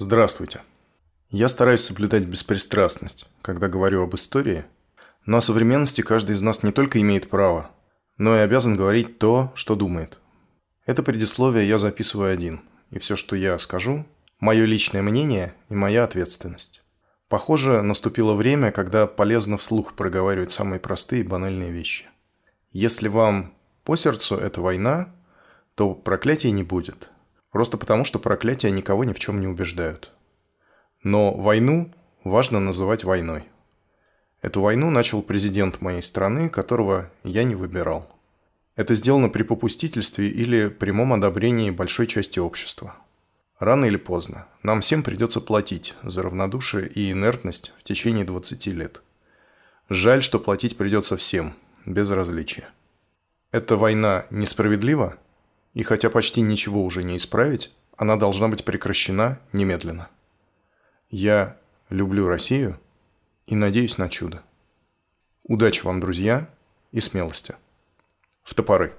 Здравствуйте. Я стараюсь соблюдать беспристрастность, когда говорю об истории, но о современности каждый из нас не только имеет право, но и обязан говорить то, что думает. Это предисловие я записываю один, и все, что я скажу – мое личное мнение и моя ответственность. Похоже, наступило время, когда полезно вслух проговаривать самые простые и банальные вещи. Если вам по сердцу эта война, то проклятий не будет. Просто потому, что проклятия никого ни в чем не убеждают. Но войну важно называть войной. Эту войну начал президент моей страны, которого я не выбирал. Это сделано при попустительстве или прямом одобрении большой части общества – Рано или поздно нам всем придется платить за равнодушие и инертность в течение 20 лет. Жаль, что платить придется всем, без различия. Эта война несправедлива, и хотя почти ничего уже не исправить, она должна быть прекращена немедленно. Я люблю Россию и надеюсь на чудо. Удачи вам, друзья, и смелости. В топоры.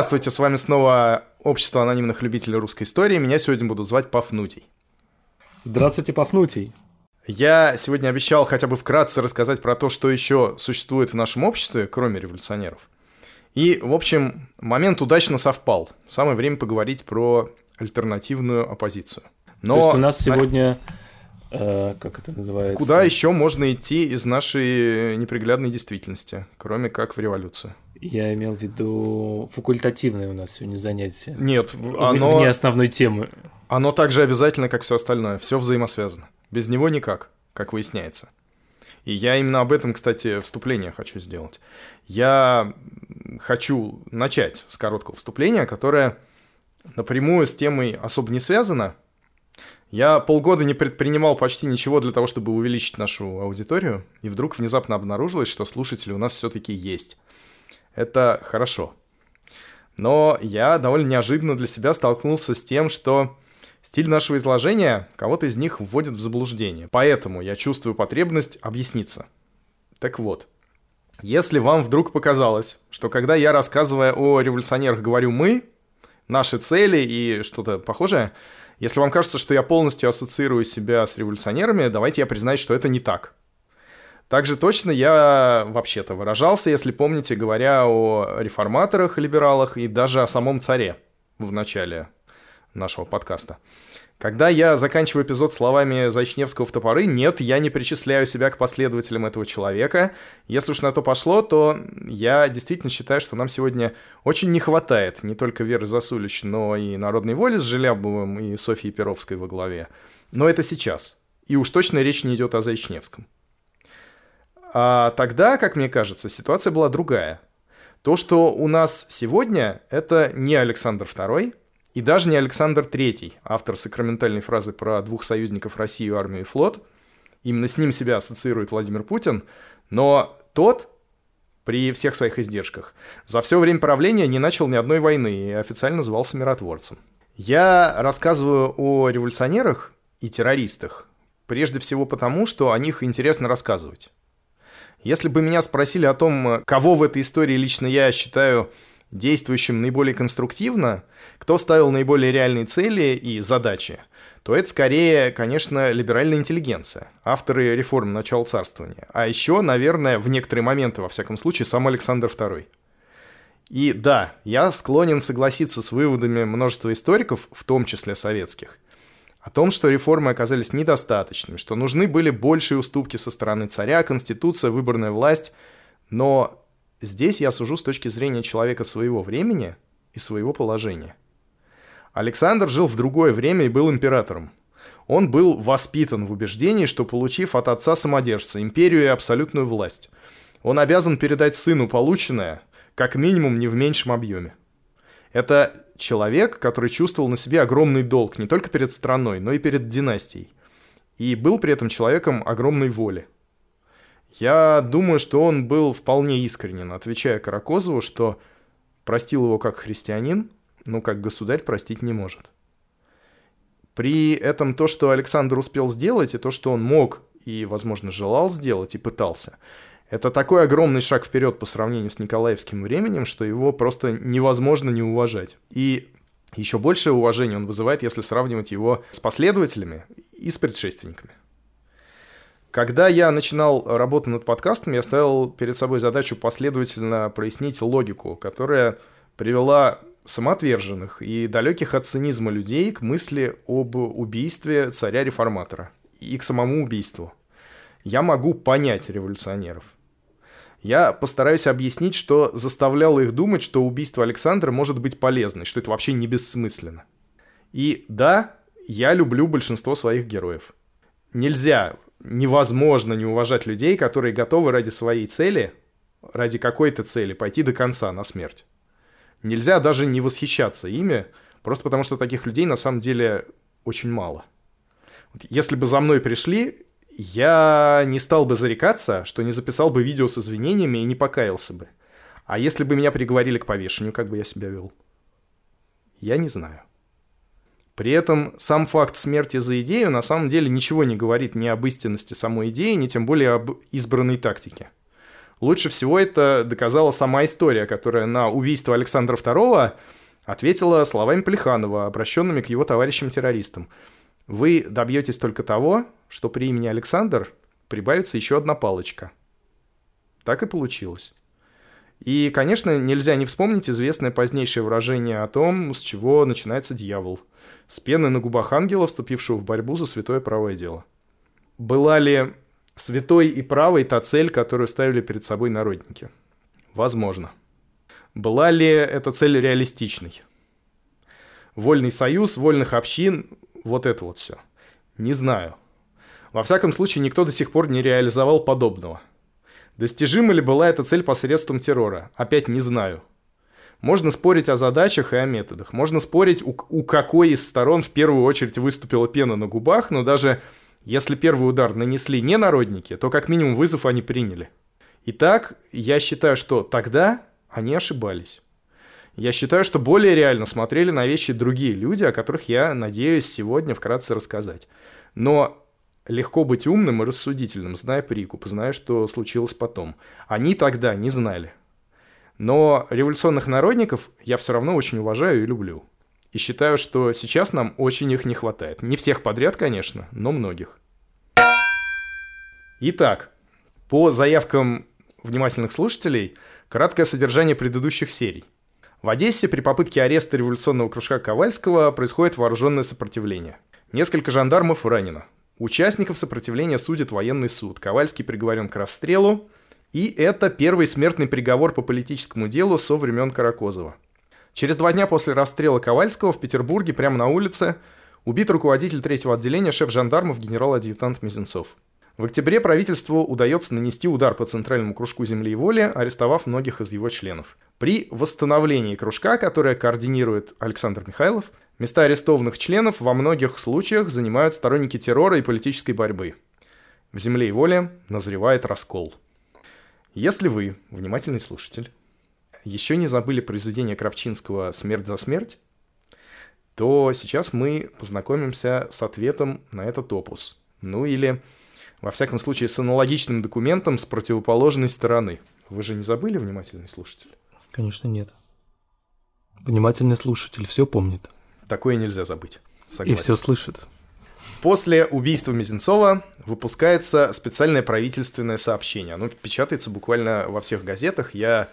Здравствуйте, с вами снова Общество анонимных любителей русской истории. Меня сегодня будут звать Пафнутий. Здравствуйте, Пафнутий. Я сегодня обещал хотя бы вкратце рассказать про то, что еще существует в нашем обществе, кроме революционеров. И, в общем, момент удачно совпал. Самое время поговорить про альтернативную оппозицию. Но... То есть у нас сегодня... Э, как это называется? Куда еще можно идти из нашей неприглядной действительности, кроме как в революцию? Я имел в виду факультативное у нас сегодня занятие. Нет, оно... Вне основной темы. Оно так же обязательно, как все остальное. Все взаимосвязано. Без него никак, как выясняется. И я именно об этом, кстати, вступление хочу сделать. Я хочу начать с короткого вступления, которое напрямую с темой особо не связано. Я полгода не предпринимал почти ничего для того, чтобы увеличить нашу аудиторию, и вдруг внезапно обнаружилось, что слушатели у нас все-таки есть. Это хорошо. Но я довольно неожиданно для себя столкнулся с тем, что стиль нашего изложения кого-то из них вводит в заблуждение. Поэтому я чувствую потребность объясниться. Так вот, если вам вдруг показалось, что когда я, рассказывая о революционерах, говорю «мы», наши цели и что-то похожее, если вам кажется, что я полностью ассоциирую себя с революционерами, давайте я признаюсь, что это не так. Также точно я вообще-то выражался, если помните, говоря о реформаторах, либералах и даже о самом царе в начале нашего подкаста. Когда я заканчиваю эпизод словами Зайчневского в топоры, нет, я не причисляю себя к последователям этого человека. Если уж на то пошло, то я действительно считаю, что нам сегодня очень не хватает не только Веры Засулич, но и народной воли с Желябовым и Софьей Перовской во главе. Но это сейчас. И уж точно речь не идет о Зайчневском. А тогда, как мне кажется, ситуация была другая. То, что у нас сегодня, это не Александр II и даже не Александр III, автор сакраментальной фразы про двух союзников Россию, армию и флот. Именно с ним себя ассоциирует Владимир Путин. Но тот, при всех своих издержках, за все время правления не начал ни одной войны и официально звался миротворцем. Я рассказываю о революционерах и террористах прежде всего потому, что о них интересно рассказывать. Если бы меня спросили о том, кого в этой истории лично я считаю действующим наиболее конструктивно, кто ставил наиболее реальные цели и задачи, то это скорее, конечно, либеральная интеллигенция, авторы реформ начала царствования. А еще, наверное, в некоторые моменты, во всяком случае, сам Александр II. И да, я склонен согласиться с выводами множества историков, в том числе советских – о том, что реформы оказались недостаточными, что нужны были большие уступки со стороны царя, конституция, выборная власть. Но здесь я сужу с точки зрения человека своего времени и своего положения. Александр жил в другое время и был императором. Он был воспитан в убеждении, что получив от отца самодержца империю и абсолютную власть, он обязан передать сыну полученное, как минимум не в меньшем объеме. Это человек, который чувствовал на себе огромный долг не только перед страной, но и перед династией. и был при этом человеком огромной воли. Я думаю, что он был вполне искренен, отвечая Каракозову, что простил его как христианин, но как государь простить не может. При этом то, что Александр успел сделать, и то, что он мог и, возможно, желал сделать и пытался, это такой огромный шаг вперед по сравнению с Николаевским временем, что его просто невозможно не уважать. И еще большее уважение он вызывает, если сравнивать его с последователями и с предшественниками. Когда я начинал работу над подкастом, я ставил перед собой задачу последовательно прояснить логику, которая привела самоотверженных и далеких от цинизма людей к мысли об убийстве царя-реформатора и к самому убийству. Я могу понять революционеров. Я постараюсь объяснить, что заставляло их думать, что убийство Александра может быть полезно, что это вообще не бессмысленно. И да, я люблю большинство своих героев. Нельзя невозможно не уважать людей, которые готовы ради своей цели, ради какой-то цели пойти до конца на смерть. Нельзя даже не восхищаться ими, просто потому что таких людей на самом деле очень мало. Если бы за мной пришли, я не стал бы зарекаться, что не записал бы видео с извинениями и не покаялся бы. А если бы меня приговорили к повешению, как бы я себя вел? Я не знаю. При этом сам факт смерти за идею на самом деле ничего не говорит ни об истинности самой идеи, ни тем более об избранной тактике. Лучше всего это доказала сама история, которая на убийство Александра II ответила словами Плеханова, обращенными к его товарищам-террористам. Вы добьетесь только того, что при имени Александр прибавится еще одна палочка. Так и получилось. И, конечно, нельзя не вспомнить известное позднейшее выражение о том, с чего начинается дьявол – с пены на губах ангела, вступившего в борьбу за святое правое дело. Была ли святой и правой та цель, которую ставили перед собой народники? Возможно. Была ли эта цель реалистичной? Вольный союз, вольных общин, вот это вот все. Не знаю. Во всяком случае, никто до сих пор не реализовал подобного. Достижима ли была эта цель посредством террора? Опять не знаю. Можно спорить о задачах и о методах. Можно спорить, у, у какой из сторон в первую очередь выступила пена на губах, но даже если первый удар нанесли не народники, то как минимум вызов они приняли. Итак, я считаю, что тогда они ошибались. Я считаю, что более реально смотрели на вещи другие люди, о которых я надеюсь сегодня вкратце рассказать. Но легко быть умным и рассудительным, зная прикуп, зная, что случилось потом. Они тогда не знали. Но революционных народников я все равно очень уважаю и люблю. И считаю, что сейчас нам очень их не хватает. Не всех подряд, конечно, но многих. Итак, по заявкам внимательных слушателей, краткое содержание предыдущих серий. В Одессе при попытке ареста революционного кружка Ковальского происходит вооруженное сопротивление. Несколько жандармов ранено. Участников сопротивления судит военный суд. Ковальский приговорен к расстрелу, и это первый смертный приговор по политическому делу со времен Каракозова. Через два дня после расстрела Ковальского в Петербурге прямо на улице убит руководитель третьего отделения шеф жандармов генерал-адъютант Мизинцов. В октябре правительству удается нанести удар по центральному кружку земли и воли, арестовав многих из его членов. При восстановлении кружка, которое координирует Александр Михайлов, места арестованных членов во многих случаях занимают сторонники террора и политической борьбы. В земле и воле назревает раскол. Если вы, внимательный слушатель, еще не забыли произведение Кравчинского «Смерть за смерть», то сейчас мы познакомимся с ответом на этот опус. Ну или, во всяком случае, с аналогичным документом с противоположной стороны. Вы же не забыли, внимательный слушатель? Конечно, нет. Внимательный слушатель все помнит. Такое нельзя забыть. Согласен. И все слышит. После убийства Мизинцова выпускается специальное правительственное сообщение. Оно печатается буквально во всех газетах. Я,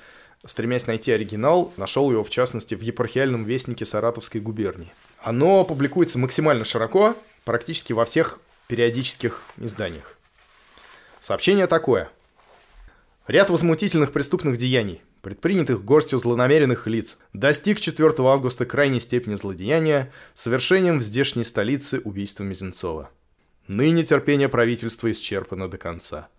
стремясь найти оригинал, нашел его, в частности, в епархиальном вестнике Саратовской губернии. Оно публикуется максимально широко, практически во всех периодических изданиях. Сообщение такое. Ряд возмутительных преступных деяний, предпринятых горстью злонамеренных лиц, достиг 4 августа крайней степени злодеяния совершением в здешней столице убийства Мизинцова. Ныне терпение правительства исчерпано до конца.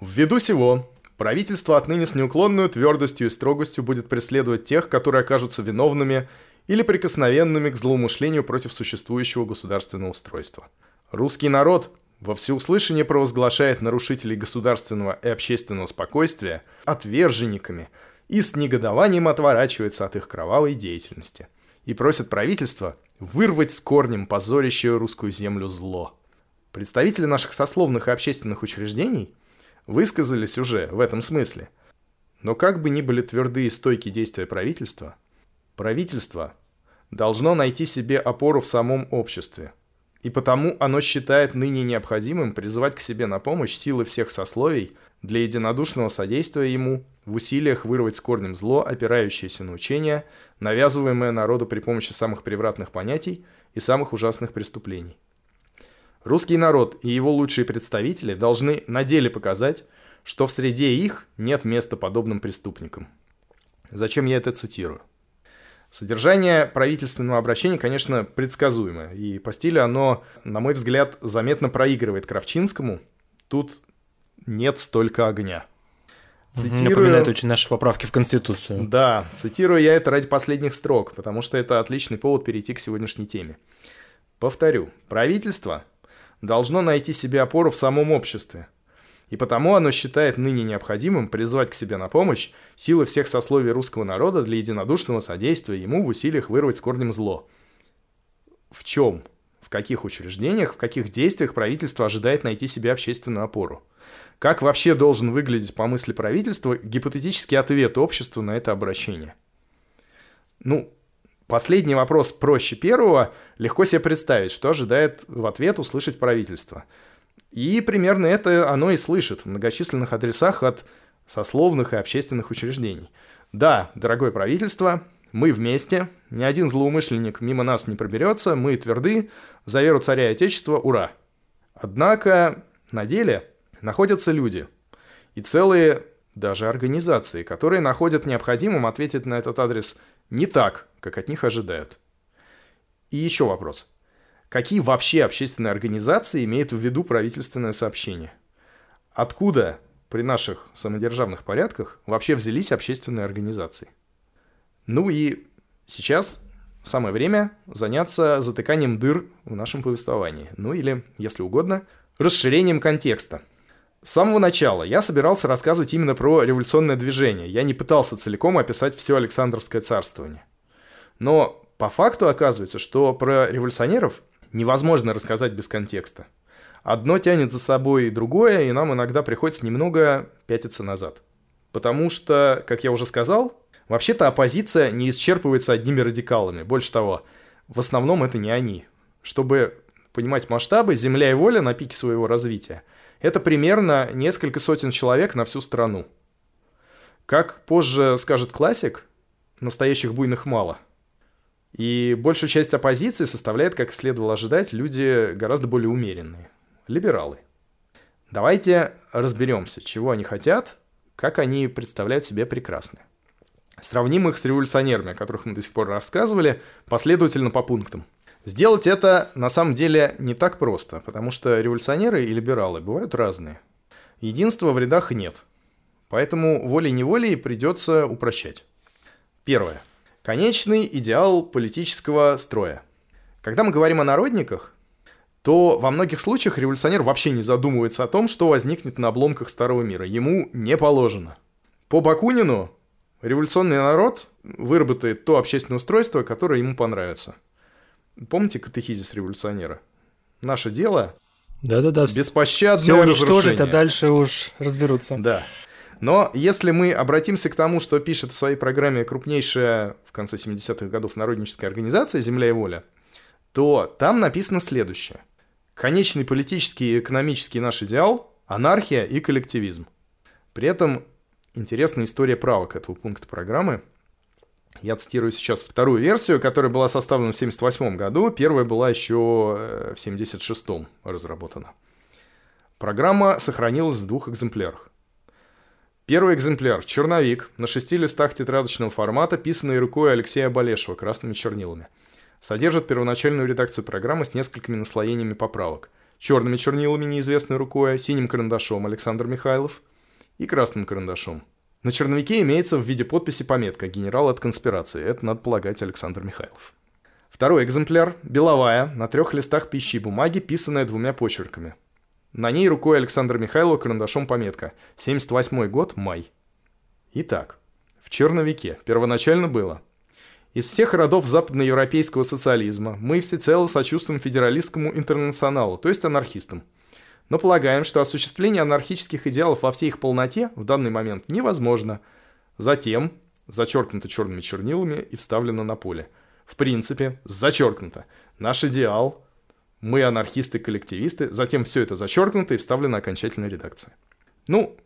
Ввиду сего, правительство отныне с неуклонной твердостью и строгостью будет преследовать тех, которые окажутся виновными или прикосновенными к злоумышлению против существующего государственного устройства. Русский народ во всеуслышание провозглашает нарушителей государственного и общественного спокойствия отверженниками и с негодованием отворачивается от их кровавой деятельности и просит правительство вырвать с корнем позорящее русскую землю зло. Представители наших сословных и общественных учреждений высказались уже в этом смысле. Но как бы ни были твердые и стойкие действия правительства, правительство должно найти себе опору в самом обществе. И потому оно считает ныне необходимым призывать к себе на помощь силы всех сословий для единодушного содействия ему в усилиях вырвать с корнем зло, опирающееся на учения, навязываемое народу при помощи самых превратных понятий и самых ужасных преступлений. Русский народ и его лучшие представители должны на деле показать, что в среде их нет места подобным преступникам. Зачем я это цитирую? Содержание правительственного обращения, конечно, предсказуемое, и по стилю оно, на мой взгляд, заметно проигрывает Кравчинскому. Тут нет столько огня. Цитирую... Напоминает очень наши поправки в Конституцию. Да, цитирую я это ради последних строк, потому что это отличный повод перейти к сегодняшней теме. Повторю, правительство должно найти себе опору в самом обществе. И потому оно считает ныне необходимым призвать к себе на помощь силы всех сословий русского народа для единодушного содействия ему в усилиях вырвать с корнем зло. В чем, в каких учреждениях, в каких действиях правительство ожидает найти себе общественную опору? Как вообще должен выглядеть по мысли правительства гипотетический ответ общества на это обращение? Ну, Последний вопрос проще первого. Легко себе представить, что ожидает в ответ услышать правительство. И примерно это оно и слышит в многочисленных адресах от сословных и общественных учреждений. Да, дорогое правительство, мы вместе, ни один злоумышленник мимо нас не проберется, мы тверды, за веру царя и отечества, ура. Однако на деле находятся люди и целые даже организации, которые находят необходимым ответить на этот адрес не так, как от них ожидают. И еще вопрос. Какие вообще общественные организации имеют в виду правительственное сообщение? Откуда при наших самодержавных порядках вообще взялись общественные организации? Ну и сейчас самое время заняться затыканием дыр в нашем повествовании. Ну или, если угодно, расширением контекста. С самого начала я собирался рассказывать именно про революционное движение. Я не пытался целиком описать все Александровское царствование. Но по факту оказывается, что про революционеров невозможно рассказать без контекста. Одно тянет за собой другое, и нам иногда приходится немного пятиться назад. Потому что, как я уже сказал, вообще-то оппозиция не исчерпывается одними радикалами. Больше того, в основном это не они. Чтобы понимать масштабы, земля и воля на пике своего развития – это примерно несколько сотен человек на всю страну. Как позже скажет классик, настоящих буйных мало – и большую часть оппозиции составляет, как следовало ожидать, люди гораздо более умеренные. Либералы. Давайте разберемся, чего они хотят, как они представляют себе прекрасное. Сравним их с революционерами, о которых мы до сих пор рассказывали, последовательно по пунктам. Сделать это на самом деле не так просто, потому что революционеры и либералы бывают разные. Единства в рядах нет. Поэтому волей-неволей придется упрощать. Первое. Конечный идеал политического строя. Когда мы говорим о народниках, то во многих случаях революционер вообще не задумывается о том, что возникнет на обломках старого мира. Ему не положено. По Бакунину революционный народ выработает то общественное устройство, которое ему понравится. Помните катехизис революционера? Наше дело да-да-да. Беспощадное Все уничтожить, а дальше уж разберутся. Да. Но если мы обратимся к тому, что пишет в своей программе крупнейшая в конце 70-х годов народническая организация «Земля и воля», то там написано следующее. Конечный политический и экономический наш идеал – анархия и коллективизм. При этом интересная история правок этого пункта программы. Я цитирую сейчас вторую версию, которая была составлена в 1978 году. Первая была еще э, в 1976 разработана. Программа сохранилась в двух экземплярах. Первый экземпляр – черновик на шести листах тетрадочного формата, писанный рукой Алексея Болешева красными чернилами. Содержит первоначальную редакцию программы с несколькими наслоениями поправок. Черными чернилами неизвестной рукой, синим карандашом Александр Михайлов и красным карандашом. На черновике имеется в виде подписи пометка «Генерал от конспирации». Это, надо полагать, Александр Михайлов. Второй экземпляр – беловая, на трех листах пищи и бумаги, писанная двумя почерками. На ней рукой Александра Михайлова карандашом пометка. 78 год, май. Итак, в черновике первоначально было. Из всех родов западноевропейского социализма мы всецело сочувствуем федералистскому интернационалу, то есть анархистам. Но полагаем, что осуществление анархических идеалов во всей их полноте в данный момент невозможно. Затем, зачеркнуто черными чернилами и вставлено на поле. В принципе, зачеркнуто. Наш идеал, мы анархисты-коллективисты, затем все это зачеркнуто и вставлено окончательная редакция. Ну,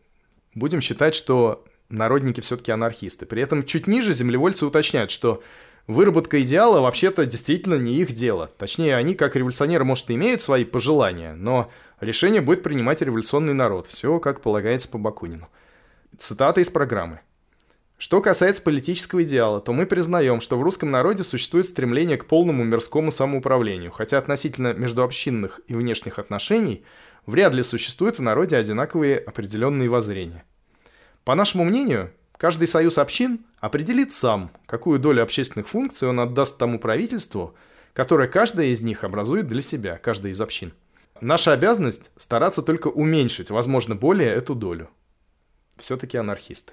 будем считать, что народники все-таки анархисты. При этом чуть ниже землевольцы уточняют, что выработка идеала вообще-то действительно не их дело. Точнее, они, как революционеры, может, и имеют свои пожелания, но решение будет принимать революционный народ. Все, как полагается по Бакунину. Цитата из программы. Что касается политического идеала, то мы признаем, что в русском народе существует стремление к полному мирскому самоуправлению, хотя относительно междуобщинных и внешних отношений вряд ли существуют в народе одинаковые определенные воззрения. По нашему мнению, каждый союз общин определит сам, какую долю общественных функций он отдаст тому правительству, которое каждая из них образует для себя, каждая из общин. Наша обязанность – стараться только уменьшить, возможно, более эту долю. Все-таки анархисты.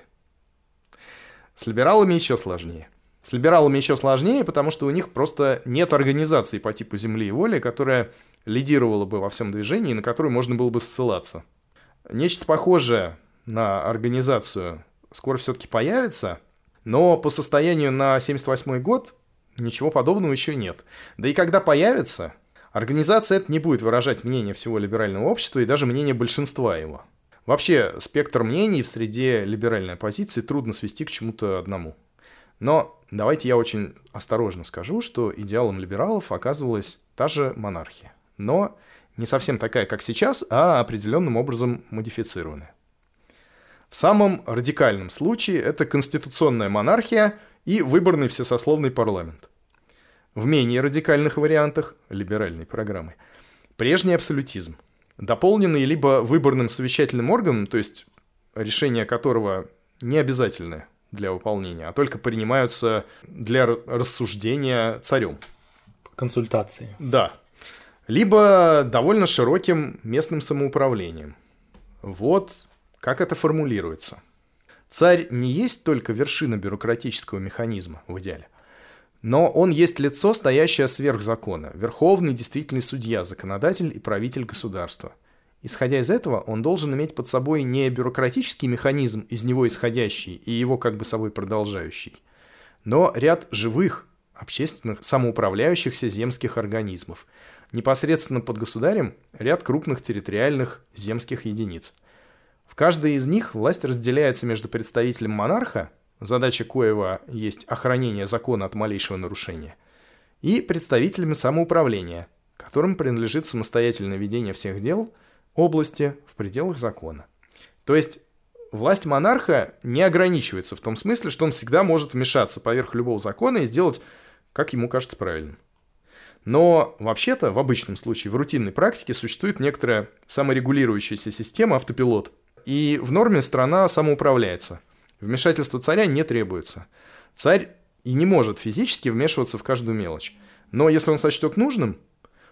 С либералами еще сложнее. С либералами еще сложнее, потому что у них просто нет организации по типу земли и воли, которая лидировала бы во всем движении, на которую можно было бы ссылаться. Нечто похожее на организацию скоро все-таки появится, но по состоянию на 78 год ничего подобного еще нет. Да и когда появится, организация это не будет выражать мнение всего либерального общества и даже мнение большинства его. Вообще, спектр мнений в среде либеральной оппозиции трудно свести к чему-то одному. Но давайте я очень осторожно скажу, что идеалом либералов оказывалась та же монархия. Но не совсем такая, как сейчас, а определенным образом модифицированная. В самом радикальном случае это конституционная монархия и выборный всесословный парламент. В менее радикальных вариантах либеральной программы прежний абсолютизм, дополненный либо выборным совещательным органом, то есть решения которого не обязательны для выполнения, а только принимаются для рассуждения царем. Консультации. Да. Либо довольно широким местным самоуправлением. Вот как это формулируется? Царь не есть только вершина бюрократического механизма в идеале, но он есть лицо, стоящее сверх закона, верховный действительный судья, законодатель и правитель государства. Исходя из этого, он должен иметь под собой не бюрократический механизм, из него исходящий и его как бы собой продолжающий, но ряд живых, общественных, самоуправляющихся земских организмов. Непосредственно под государем ряд крупных территориальных земских единиц – в каждой из них власть разделяется между представителем монарха, задача коего есть охранение закона от малейшего нарушения, и представителями самоуправления, которым принадлежит самостоятельное ведение всех дел области в пределах закона. То есть власть монарха не ограничивается в том смысле, что он всегда может вмешаться поверх любого закона и сделать, как ему кажется правильным. Но вообще-то в обычном случае, в рутинной практике существует некоторая саморегулирующаяся система автопилот – и в норме страна самоуправляется. Вмешательство царя не требуется. Царь и не может физически вмешиваться в каждую мелочь. Но если он сочтет нужным,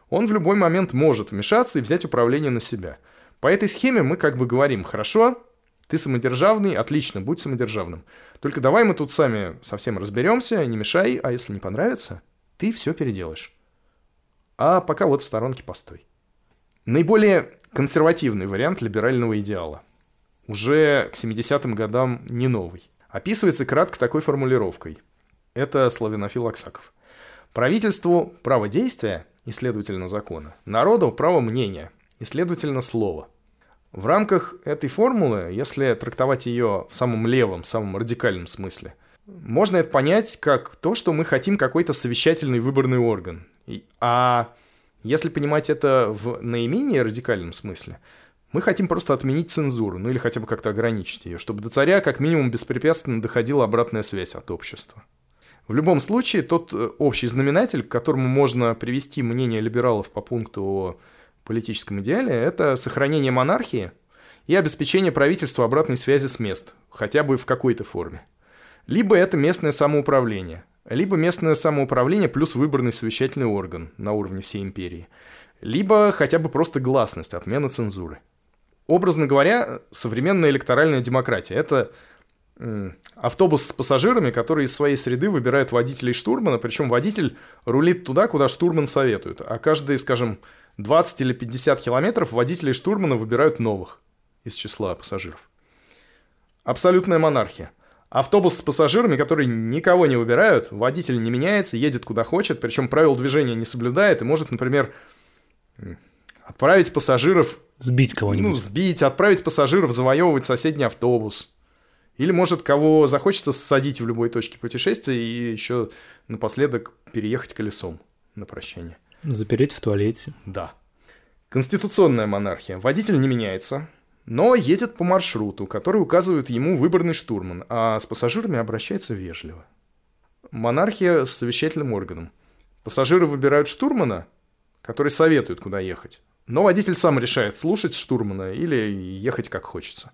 он в любой момент может вмешаться и взять управление на себя. По этой схеме мы как бы говорим, хорошо, ты самодержавный, отлично, будь самодержавным. Только давай мы тут сами совсем разберемся, не мешай, а если не понравится, ты все переделаешь. А пока вот в сторонке постой. Наиболее консервативный вариант либерального идеала уже к 70-м годам не новый. Описывается кратко такой формулировкой. Это славянофил Аксаков. Правительству право действия, и, следовательно, закона. Народу право мнения, и, следовательно, слова. В рамках этой формулы, если трактовать ее в самом левом, самом радикальном смысле, можно это понять как то, что мы хотим какой-то совещательный выборный орган. А если понимать это в наименее радикальном смысле, мы хотим просто отменить цензуру, ну или хотя бы как-то ограничить ее, чтобы до царя как минимум беспрепятственно доходила обратная связь от общества. В любом случае, тот э, общий знаменатель, к которому можно привести мнение либералов по пункту о политическом идеале, это сохранение монархии и обеспечение правительству обратной связи с мест, хотя бы в какой-то форме. Либо это местное самоуправление, либо местное самоуправление плюс выборный совещательный орган на уровне всей империи – либо хотя бы просто гласность, отмена цензуры. Образно говоря, современная электоральная демократия – это автобус с пассажирами, которые из своей среды выбирают водителя и штурмана, причем водитель рулит туда, куда штурман советует, а каждые, скажем, 20 или 50 километров водители и штурмана выбирают новых из числа пассажиров. Абсолютная монархия. Автобус с пассажирами, которые никого не выбирают, водитель не меняется, едет куда хочет, причем правил движения не соблюдает и может, например, отправить пассажиров... Сбить кого-нибудь. Ну, сбить, отправить пассажиров завоевывать соседний автобус. Или, может, кого захочется садить в любой точке путешествия и еще напоследок переехать колесом на прощание. Запереть в туалете. Да. Конституционная монархия. Водитель не меняется, но едет по маршруту, который указывает ему выборный штурман, а с пассажирами обращается вежливо. Монархия с совещательным органом. Пассажиры выбирают штурмана, который советует, куда ехать. Но водитель сам решает, слушать штурмана или ехать как хочется.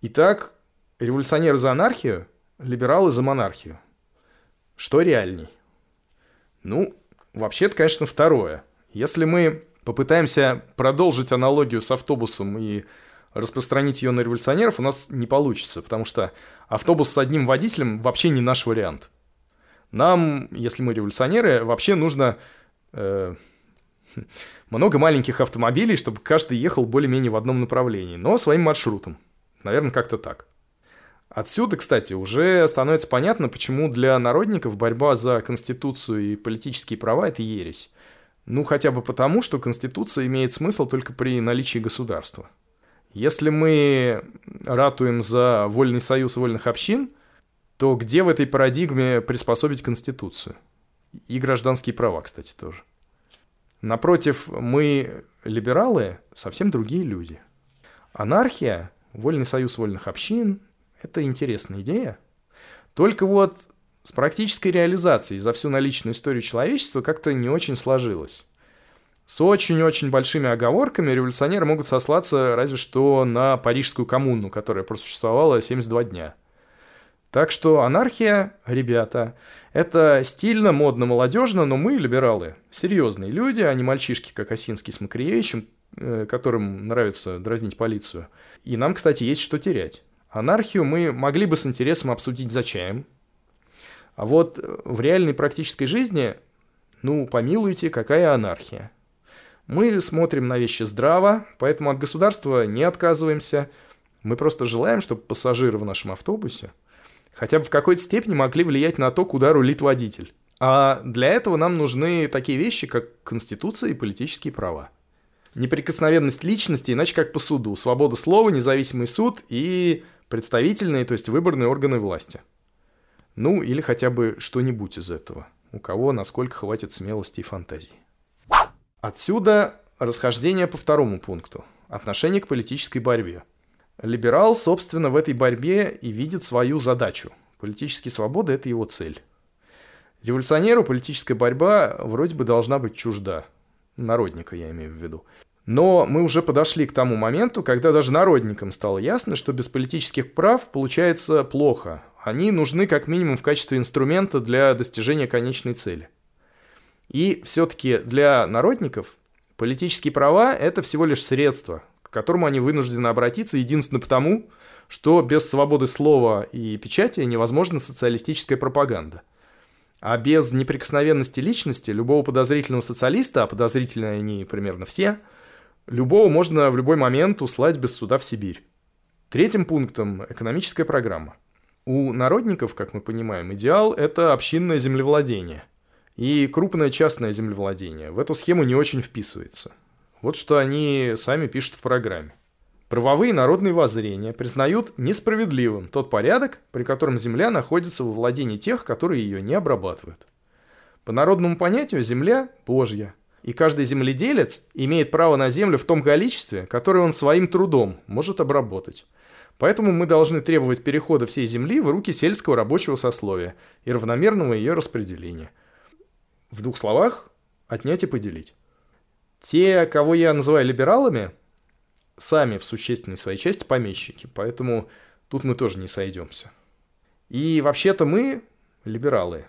Итак, Революционеры за анархию, либералы за монархию. Что реальней? Ну, вообще-то, конечно, второе. Если мы попытаемся продолжить аналогию с автобусом и распространить ее на революционеров, у нас не получится, потому что автобус с одним водителем вообще не наш вариант. Нам, если мы революционеры, вообще нужно э, много маленьких автомобилей, чтобы каждый ехал более-менее в одном направлении, но своим маршрутом. Наверное, как-то так. Отсюда, кстати, уже становится понятно, почему для народников борьба за Конституцию и политические права – это ересь. Ну, хотя бы потому, что Конституция имеет смысл только при наличии государства. Если мы ратуем за вольный союз вольных общин, то где в этой парадигме приспособить Конституцию? И гражданские права, кстати, тоже. Напротив, мы, либералы, совсем другие люди. Анархия, вольный союз вольных общин – это интересная идея. Только вот с практической реализацией за всю наличную историю человечества как-то не очень сложилось. С очень-очень большими оговорками революционеры могут сослаться разве что на Парижскую коммуну, которая просуществовала 72 дня. Так что анархия, ребята, это стильно, модно, молодежно, но мы, либералы, серьезные люди, а не мальчишки, как Осинский с Макаревичем, э, которым нравится дразнить полицию. И нам, кстати, есть что терять. Анархию мы могли бы с интересом обсудить за чаем. А вот в реальной практической жизни, ну, помилуйте, какая анархия. Мы смотрим на вещи здраво, поэтому от государства не отказываемся. Мы просто желаем, чтобы пассажиры в нашем автобусе хотя бы в какой-то степени могли влиять на то, куда рулит водитель. А для этого нам нужны такие вещи, как Конституция и политические права. Неприкосновенность личности, иначе как по суду, свобода слова, независимый суд и представительные, то есть выборные органы власти. Ну, или хотя бы что-нибудь из этого. У кого насколько хватит смелости и фантазии. Отсюда расхождение по второму пункту. Отношение к политической борьбе. Либерал, собственно, в этой борьбе и видит свою задачу. Политические свободы – это его цель. Революционеру политическая борьба вроде бы должна быть чужда. Народника я имею в виду. Но мы уже подошли к тому моменту, когда даже народникам стало ясно, что без политических прав получается плохо. Они нужны как минимум в качестве инструмента для достижения конечной цели. И все-таки для народников политические права – это всего лишь средство, которому они вынуждены обратиться единственно потому, что без свободы слова и печати невозможна социалистическая пропаганда. А без неприкосновенности личности любого подозрительного социалиста, а подозрительные они примерно все – Любого можно в любой момент услать без суда в Сибирь. Третьим пунктом – экономическая программа. У народников, как мы понимаем, идеал – это общинное землевладение. И крупное частное землевладение в эту схему не очень вписывается. Вот что они сами пишут в программе. Правовые народные воззрения признают несправедливым тот порядок, при котором земля находится во владении тех, которые ее не обрабатывают. По народному понятию земля – Божья – и каждый земледелец имеет право на землю в том количестве, которое он своим трудом может обработать. Поэтому мы должны требовать перехода всей земли в руки сельского рабочего сословия и равномерного ее распределения. В двух словах, отнять и поделить. Те, кого я называю либералами, сами в существенной своей части помещики, поэтому тут мы тоже не сойдемся. И вообще-то мы, либералы,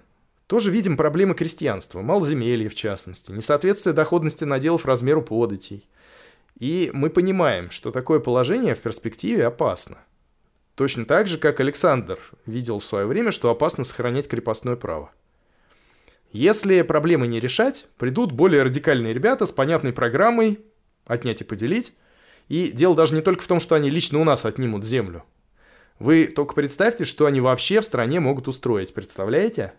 Тоже видим проблемы крестьянства, малоземелья в частности, несоответствие доходности наделов размеру податей. И мы понимаем, что такое положение в перспективе опасно. Точно так же, как Александр видел в свое время, что опасно сохранять крепостное право. Если проблемы не решать, придут более радикальные ребята с понятной программой «отнять и поделить», и дело даже не только в том, что они лично у нас отнимут землю. Вы только представьте, что они вообще в стране могут устроить, представляете?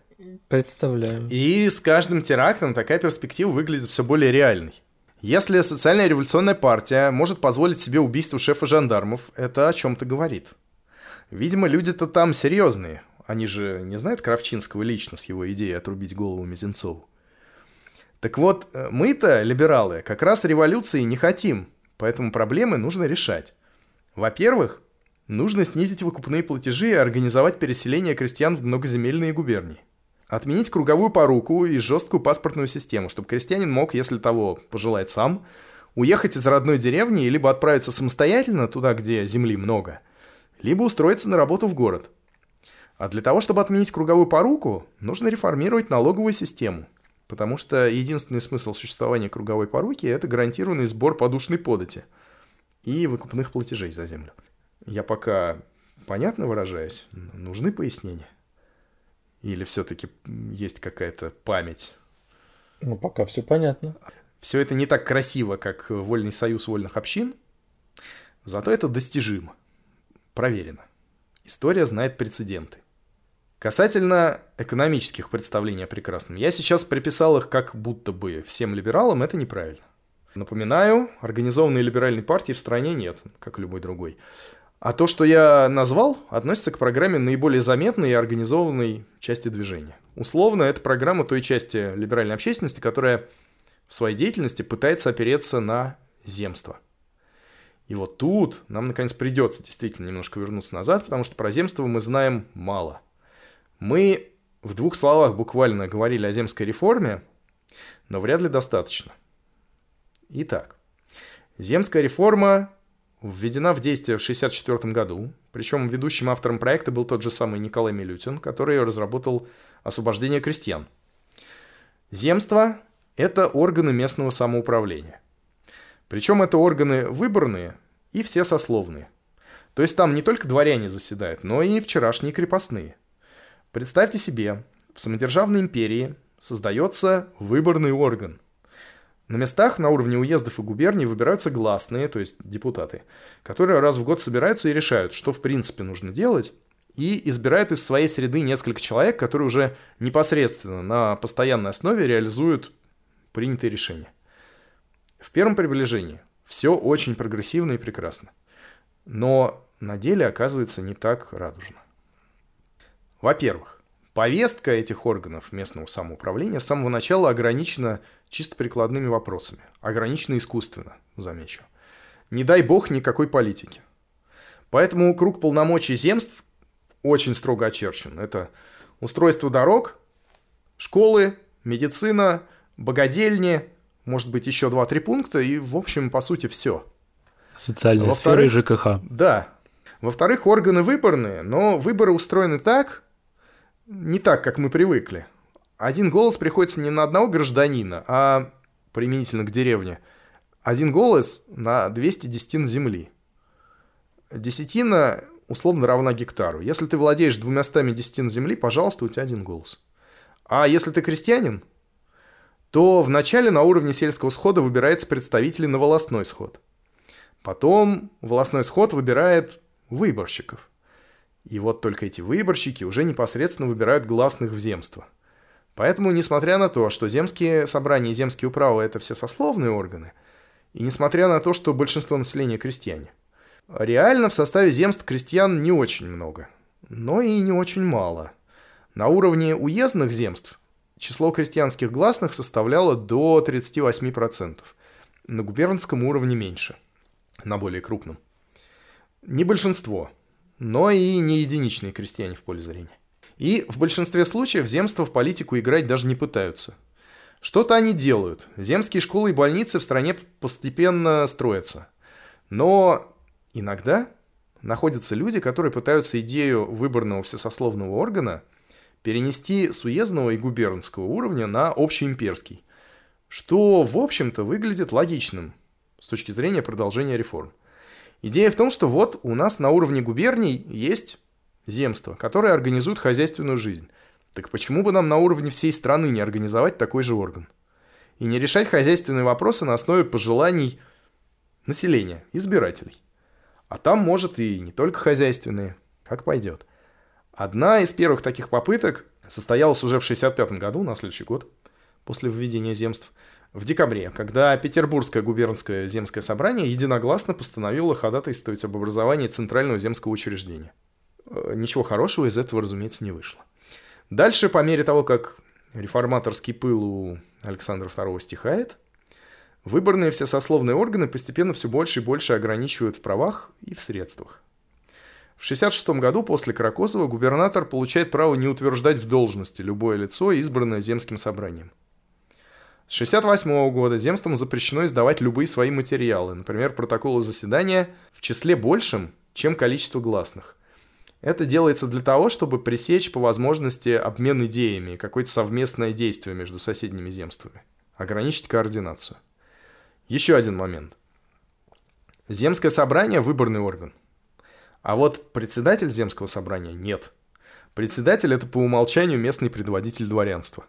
Представляю. И с каждым терактом такая перспектива выглядит все более реальной. Если социальная революционная партия может позволить себе убийство шефа жандармов, это о чем-то говорит. Видимо, люди-то там серьезные. Они же не знают Кравчинского лично с его идеей отрубить голову Мизинцову. Так вот, э, мы-то, либералы, как раз революции не хотим, поэтому проблемы нужно решать. Во-первых, нужно снизить выкупные платежи и организовать переселение крестьян в многоземельные губернии. Отменить круговую поруку и жесткую паспортную систему, чтобы крестьянин мог, если того пожелает сам, уехать из родной деревни либо отправиться самостоятельно туда, где земли много, либо устроиться на работу в город. А для того, чтобы отменить круговую поруку, нужно реформировать налоговую систему, потому что единственный смысл существования круговой поруки – это гарантированный сбор подушной подати и выкупных платежей за землю. Я пока понятно выражаюсь? Нужны пояснения? Или все-таки есть какая-то память? Ну, пока все понятно. Все это не так красиво, как Вольный союз вольных общин, зато это достижимо, проверено. История знает прецеденты. Касательно экономических представлений о прекрасном, я сейчас приписал их как будто бы всем либералам, это неправильно. Напоминаю, организованной либеральной партии в стране нет, как любой другой. А то, что я назвал, относится к программе наиболее заметной и организованной части движения. Условно, это программа той части либеральной общественности, которая в своей деятельности пытается опереться на земство. И вот тут нам, наконец, придется действительно немножко вернуться назад, потому что про земство мы знаем мало. Мы в двух словах буквально говорили о земской реформе, но вряд ли достаточно. Итак, земская реформа введена в действие в 1964 году. Причем ведущим автором проекта был тот же самый Николай Милютин, который разработал освобождение крестьян. Земства – это органы местного самоуправления. Причем это органы выборные и все сословные. То есть там не только дворяне заседают, но и вчерашние крепостные. Представьте себе, в самодержавной империи создается выборный орган – на местах на уровне уездов и губерний выбираются гласные, то есть депутаты, которые раз в год собираются и решают, что в принципе нужно делать, и избирают из своей среды несколько человек, которые уже непосредственно на постоянной основе реализуют принятые решения. В первом приближении все очень прогрессивно и прекрасно. Но на деле оказывается не так радужно. Во-первых, повестка этих органов местного самоуправления с самого начала ограничена чисто прикладными вопросами. Ограничено искусственно, замечу. Не дай бог никакой политики. Поэтому круг полномочий земств очень строго очерчен. Это устройство дорог, школы, медицина, богадельни, может быть, еще 2-3 пункта, и, в общем, по сути, все. Социальная сфера ЖКХ. Да. Во-вторых, органы выборные, но выборы устроены так, не так, как мы привыкли один голос приходится не на одного гражданина, а применительно к деревне. Один голос на 200 десятин земли. Десятина условно равна гектару. Если ты владеешь двумястами десятин земли, пожалуйста, у тебя один голос. А если ты крестьянин, то вначале на уровне сельского схода выбирается представитель на волостной сход. Потом волостной сход выбирает выборщиков. И вот только эти выборщики уже непосредственно выбирают гласных в земство – Поэтому, несмотря на то, что земские собрания и земские управы – это все сословные органы, и несмотря на то, что большинство населения – крестьяне, реально в составе земств крестьян не очень много, но и не очень мало. На уровне уездных земств число крестьянских гласных составляло до 38%, на губернском уровне меньше, на более крупном. Не большинство, но и не единичные крестьяне в поле зрения. И в большинстве случаев земства в политику играть даже не пытаются. Что-то они делают. Земские школы и больницы в стране постепенно строятся. Но иногда находятся люди, которые пытаются идею выборного всесословного органа перенести с уездного и губернского уровня на общеимперский, что, в общем-то, выглядит логичным с точки зрения продолжения реформ. Идея в том, что вот у нас на уровне губерний есть земство, которое организует хозяйственную жизнь. Так почему бы нам на уровне всей страны не организовать такой же орган? И не решать хозяйственные вопросы на основе пожеланий населения, избирателей. А там, может, и не только хозяйственные, как пойдет. Одна из первых таких попыток состоялась уже в 65 году, на следующий год, после введения земств, в декабре, когда Петербургское губернское земское собрание единогласно постановило ходатайствовать об образовании Центрального земского учреждения. Э, ничего хорошего из этого, разумеется, не вышло. Дальше, по мере того, как реформаторский пыл у Александра II стихает, выборные всесословные органы постепенно все больше и больше ограничивают в правах и в средствах. В 1966 году после Кракозова губернатор получает право не утверждать в должности любое лицо, избранное земским собранием. С 1968 года земствам запрещено издавать любые свои материалы, например, протоколы заседания, в числе большем, чем количество гласных. Это делается для того, чтобы пресечь по возможности обмен идеями, какое-то совместное действие между соседними земствами, ограничить координацию. Еще один момент. Земское собрание – выборный орган – а вот председатель земского собрания нет. Председатель – это по умолчанию местный предводитель дворянства.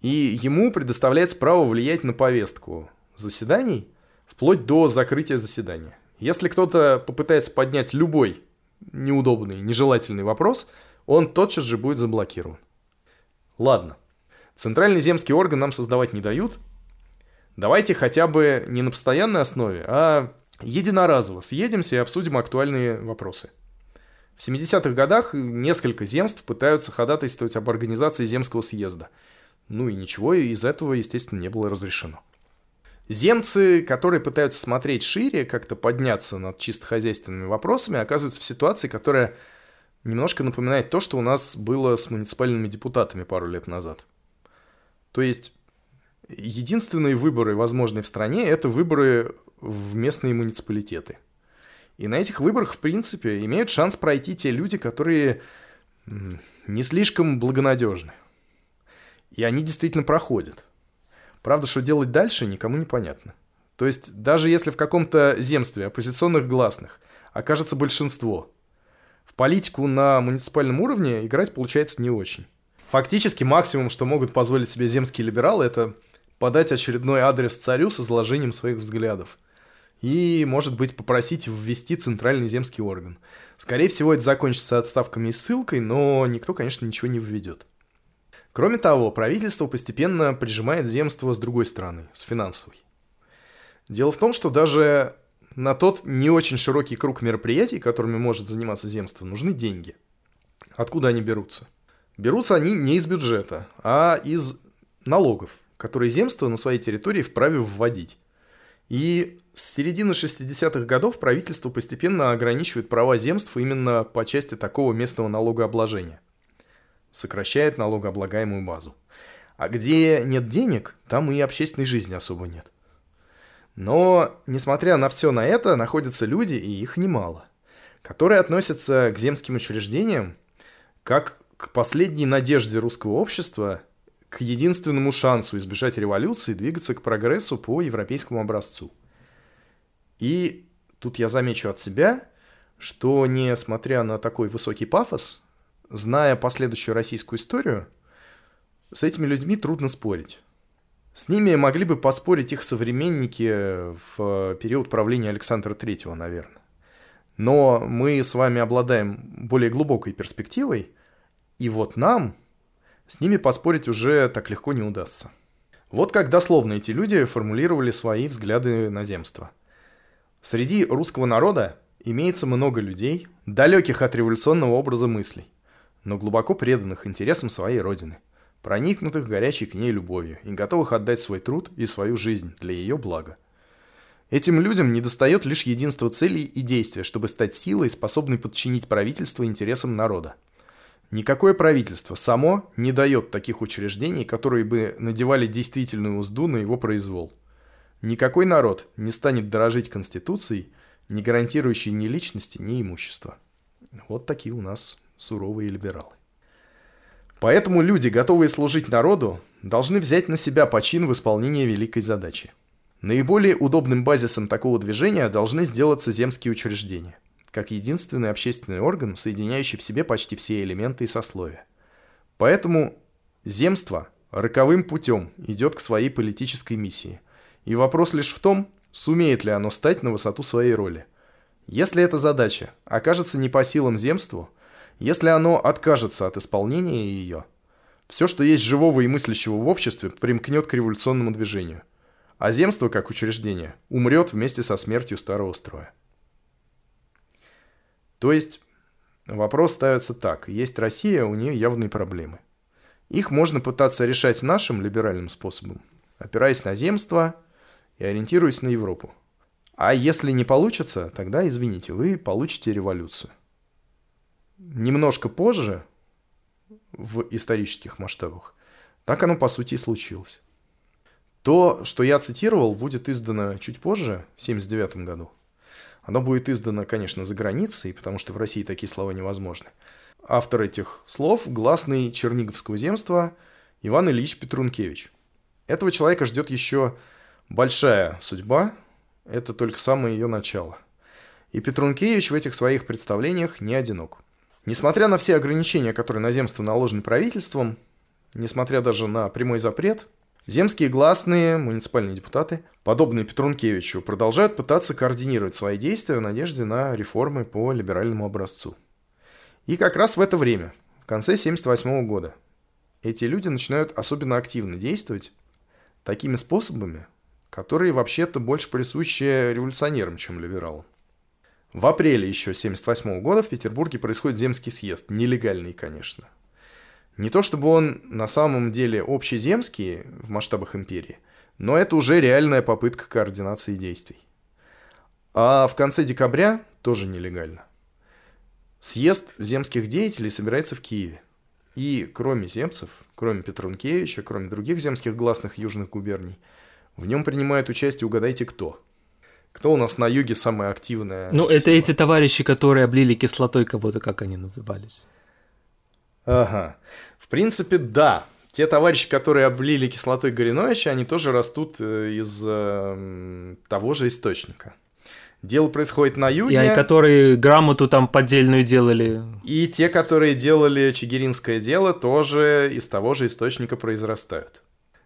И ему предоставляется право влиять на повестку заседаний вплоть до закрытия заседания. Если кто-то попытается поднять любой неудобный, нежелательный вопрос, он тотчас же будет заблокирован. Ладно, центральный земский орган нам создавать не дают. Давайте хотя бы не на постоянной основе, а единоразово съедемся и обсудим актуальные вопросы. В 70-х годах несколько земств пытаются ходатайствовать об организации земского съезда. Ну и ничего из этого, естественно, не было разрешено. Земцы, которые пытаются смотреть шире, как-то подняться над чисто хозяйственными вопросами, оказываются в ситуации, которая немножко напоминает то, что у нас было с муниципальными депутатами пару лет назад. То есть единственные выборы, возможные в стране, это выборы в местные муниципалитеты. И на этих выборах, в принципе, имеют шанс пройти те люди, которые не слишком благонадежны. И они действительно проходят. Правда, что делать дальше, никому не понятно. То есть, даже если в каком-то земстве оппозиционных гласных окажется большинство, в политику на муниципальном уровне играть получается не очень. Фактически максимум, что могут позволить себе земские либералы, это подать очередной адрес царю с изложением своих взглядов и, может быть, попросить ввести центральный земский орган. Скорее всего, это закончится отставками и ссылкой, но никто, конечно, ничего не введет. Кроме того, правительство постепенно прижимает земство с другой стороны, с финансовой. Дело в том, что даже на тот не очень широкий круг мероприятий, которыми может заниматься земство, нужны деньги. Откуда они берутся? Берутся они не из бюджета, а из налогов, которые земство на своей территории вправе вводить. И с середины 60-х годов правительство постепенно ограничивает права земств именно по части такого местного налогообложения. Сокращает налогооблагаемую базу. А где нет денег, там и общественной жизни особо нет. Но, несмотря на все на это, находятся люди, и их немало, которые относятся к земским учреждениям как к последней надежде русского общества, к единственному шансу избежать революции и двигаться к прогрессу по европейскому образцу – и тут я замечу от себя, что несмотря на такой высокий пафос, зная последующую российскую историю, с этими людьми трудно спорить. С ними могли бы поспорить их современники в период правления Александра III, наверное. Но мы с вами обладаем более глубокой перспективой, и вот нам с ними поспорить уже так легко не удастся. Вот как дословно эти люди формулировали свои взгляды на земство – Среди русского народа имеется много людей, далеких от революционного образа мыслей, но глубоко преданных интересам своей родины, проникнутых горячей к ней любовью и готовых отдать свой труд и свою жизнь для ее блага. Этим людям недостает лишь единства целей и действия, чтобы стать силой, способной подчинить правительство интересам народа. Никакое правительство само не дает таких учреждений, которые бы надевали действительную узду на его произвол – Никакой народ не станет дорожить Конституцией, не гарантирующей ни личности, ни имущества. Вот такие у нас суровые либералы. Поэтому люди, готовые служить народу, должны взять на себя почин в исполнении великой задачи. Наиболее удобным базисом такого движения должны сделаться земские учреждения, как единственный общественный орган, соединяющий в себе почти все элементы и сословия. Поэтому земство роковым путем идет к своей политической миссии. И вопрос лишь в том, сумеет ли оно стать на высоту своей роли. Если эта задача окажется не по силам земству, если оно откажется от исполнения ее, все, что есть живого и мыслящего в обществе, примкнет к революционному движению. А земство, как учреждение, умрет вместе со смертью старого строя. То есть вопрос ставится так. Есть Россия, у нее явные проблемы. Их можно пытаться решать нашим либеральным способом, опираясь на земство и ориентируясь на Европу. А если не получится, тогда, извините, вы получите революцию. Немножко позже, в исторических масштабах, так оно по сути и случилось. То, что я цитировал, будет издано чуть позже, в 1979 году. Оно будет издано, конечно, за границей, потому что в России такие слова невозможны. Автор этих слов – гласный Черниговского земства Иван Ильич Петрункевич. Этого человека ждет еще большая судьба, это только самое ее начало. И Петрункевич в этих своих представлениях не одинок. Несмотря на все ограничения, которые на земство наложены правительством, несмотря даже на прямой запрет, земские гласные, муниципальные депутаты, подобные Петрункевичу, продолжают пытаться координировать свои действия в надежде на реформы по либеральному образцу. И как раз в это время, в конце 1978 года, эти люди начинают особенно активно действовать такими способами, которые вообще-то больше присущи революционерам, чем либералам. В апреле еще 1978 года в Петербурге происходит земский съезд, нелегальный, конечно. Не то чтобы он на самом деле общеземский в масштабах империи, но это уже реальная попытка координации действий. А в конце декабря тоже нелегально. Съезд земских деятелей собирается в Киеве. И кроме земцев, кроме Петрункевича, кроме других земских гласных южных губерний, в нем принимает участие, угадайте, кто? Кто у нас на юге самая активная? Ну, это эти товарищи, которые облили кислотой кого-то, как они назывались. Ага. В принципе, да. Те товарищи, которые облили кислотой Гориновича, они тоже растут э, из э, того же источника. Дело происходит на юге. И которые грамоту там поддельную делали. И те, которые делали чигиринское дело, тоже из того же источника произрастают.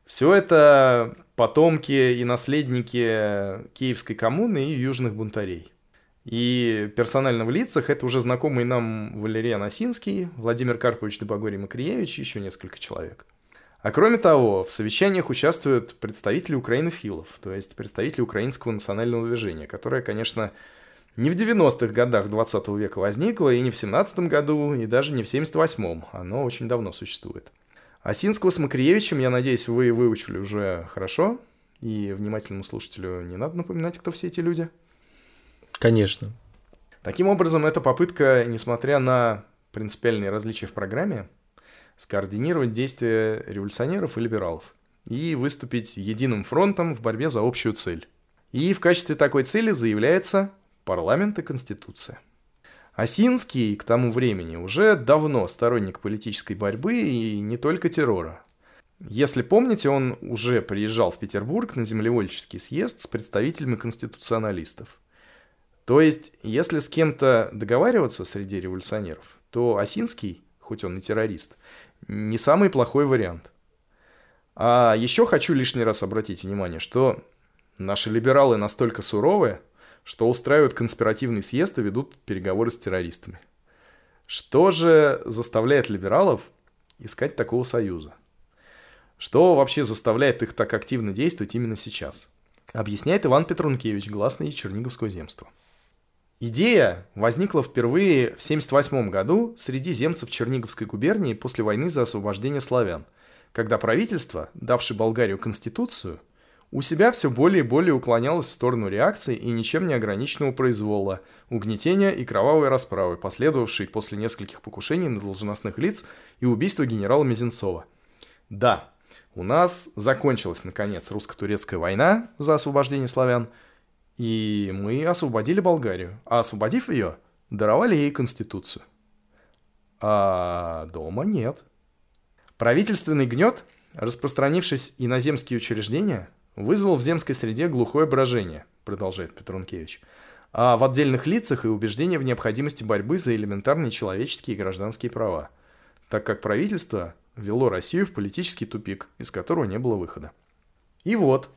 Все это потомки и наследники Киевской коммуны и южных бунтарей. И персонально в лицах это уже знакомый нам Валериан Осинский, Владимир Карпович Добогорий Макриевич и еще несколько человек. А кроме того, в совещаниях участвуют представители украинофилов, то есть представители украинского национального движения, которое, конечно, не в 90-х годах 20 века возникло, и не в 17 году, и даже не в 78-м. Оно очень давно существует. Осинского с Макриевичем, я надеюсь, вы выучили уже хорошо, и внимательному слушателю не надо напоминать, кто все эти люди. Конечно. Таким образом, эта попытка, несмотря на принципиальные различия в программе, скоординировать действия революционеров и либералов и выступить единым фронтом в борьбе за общую цель. И в качестве такой цели заявляется парламент и конституция. Осинский к тому времени уже давно сторонник политической борьбы и не только террора. Если помните, он уже приезжал в Петербург на землевольческий съезд с представителями конституционалистов. То есть, если с кем-то договариваться среди революционеров, то Осинский, хоть он и террорист, не самый плохой вариант. А еще хочу лишний раз обратить внимание, что наши либералы настолько суровые, что устраивают конспиративный съезд и ведут переговоры с террористами. Что же заставляет либералов искать такого союза? Что вообще заставляет их так активно действовать именно сейчас? Объясняет Иван Петрункевич, гласный Черниговского земства. Идея возникла впервые в 1978 году среди земцев Черниговской губернии после войны за освобождение славян, когда правительство, давшее Болгарию конституцию, у себя все более и более уклонялось в сторону реакции и ничем не ограниченного произвола, угнетения и кровавой расправы, последовавшей после нескольких покушений на должностных лиц и убийства генерала Мизинцова. Да, у нас закончилась, наконец, русско-турецкая война за освобождение славян – и мы освободили Болгарию. А освободив ее, даровали ей конституцию. А дома нет. Правительственный гнет, распространившись и на земские учреждения, вызвал в земской среде глухое брожение, продолжает Петрункевич, а в отдельных лицах и убеждение в необходимости борьбы за элементарные человеческие и гражданские права, так как правительство вело Россию в политический тупик, из которого не было выхода. И вот,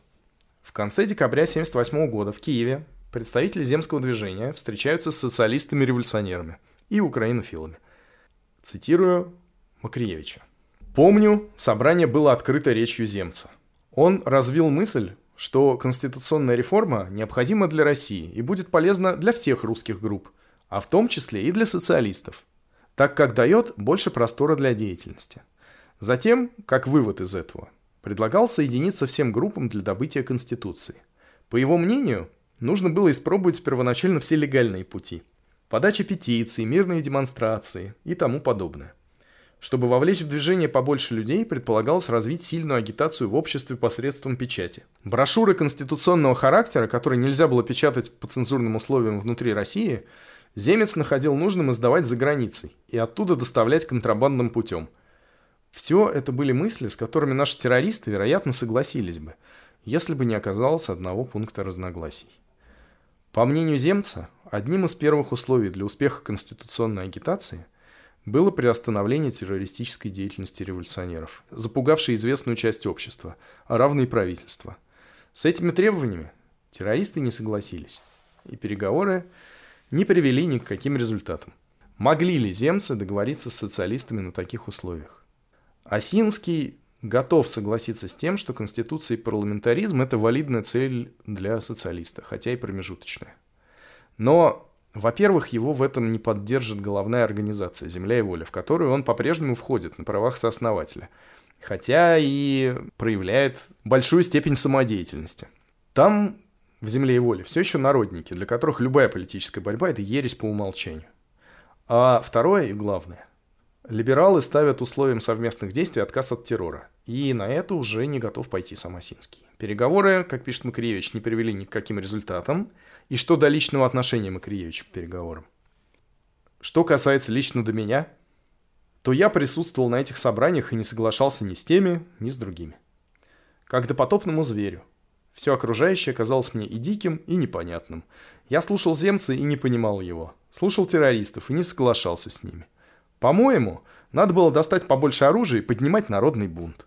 в конце декабря 1978 года в Киеве представители земского движения встречаются с социалистами-революционерами и украинофилами. Цитирую Макриевича. Помню, собрание было открыто речью земца. Он развил мысль, что конституционная реформа необходима для России и будет полезна для всех русских групп, а в том числе и для социалистов, так как дает больше простора для деятельности. Затем, как вывод из этого, предлагал соединиться всем группам для добытия Конституции. По его мнению, нужно было испробовать первоначально все легальные пути – подача петиций, мирные демонстрации и тому подобное. Чтобы вовлечь в движение побольше людей, предполагалось развить сильную агитацию в обществе посредством печати. Брошюры конституционного характера, которые нельзя было печатать по цензурным условиям внутри России, Земец находил нужным издавать за границей и оттуда доставлять контрабандным путем. Все это были мысли, с которыми наши террористы, вероятно, согласились бы, если бы не оказалось одного пункта разногласий. По мнению Земца, одним из первых условий для успеха конституционной агитации – было приостановление террористической деятельности революционеров, запугавшей известную часть общества, а равно и правительства. С этими требованиями террористы не согласились, и переговоры не привели ни к каким результатам. Могли ли земцы договориться с социалистами на таких условиях? Осинский готов согласиться с тем, что Конституция и парламентаризм – это валидная цель для социалиста, хотя и промежуточная. Но во-первых, его в этом не поддержит головная организация «Земля и воля», в которую он по-прежнему входит на правах сооснователя, хотя и проявляет большую степень самодеятельности. Там, в «Земле и воле», все еще народники, для которых любая политическая борьба – это ересь по умолчанию. А второе и главное – либералы ставят условием совместных действий отказ от террора, и на это уже не готов пойти сам Осинский. Переговоры, как пишет Макаревич, не привели ни к каким результатам – и что до личного отношения Макаревича к переговорам. Что касается лично до меня, то я присутствовал на этих собраниях и не соглашался ни с теми, ни с другими. Как до потопному зверю. Все окружающее казалось мне и диким, и непонятным. Я слушал земца и не понимал его. Слушал террористов и не соглашался с ними. По-моему, надо было достать побольше оружия и поднимать народный бунт.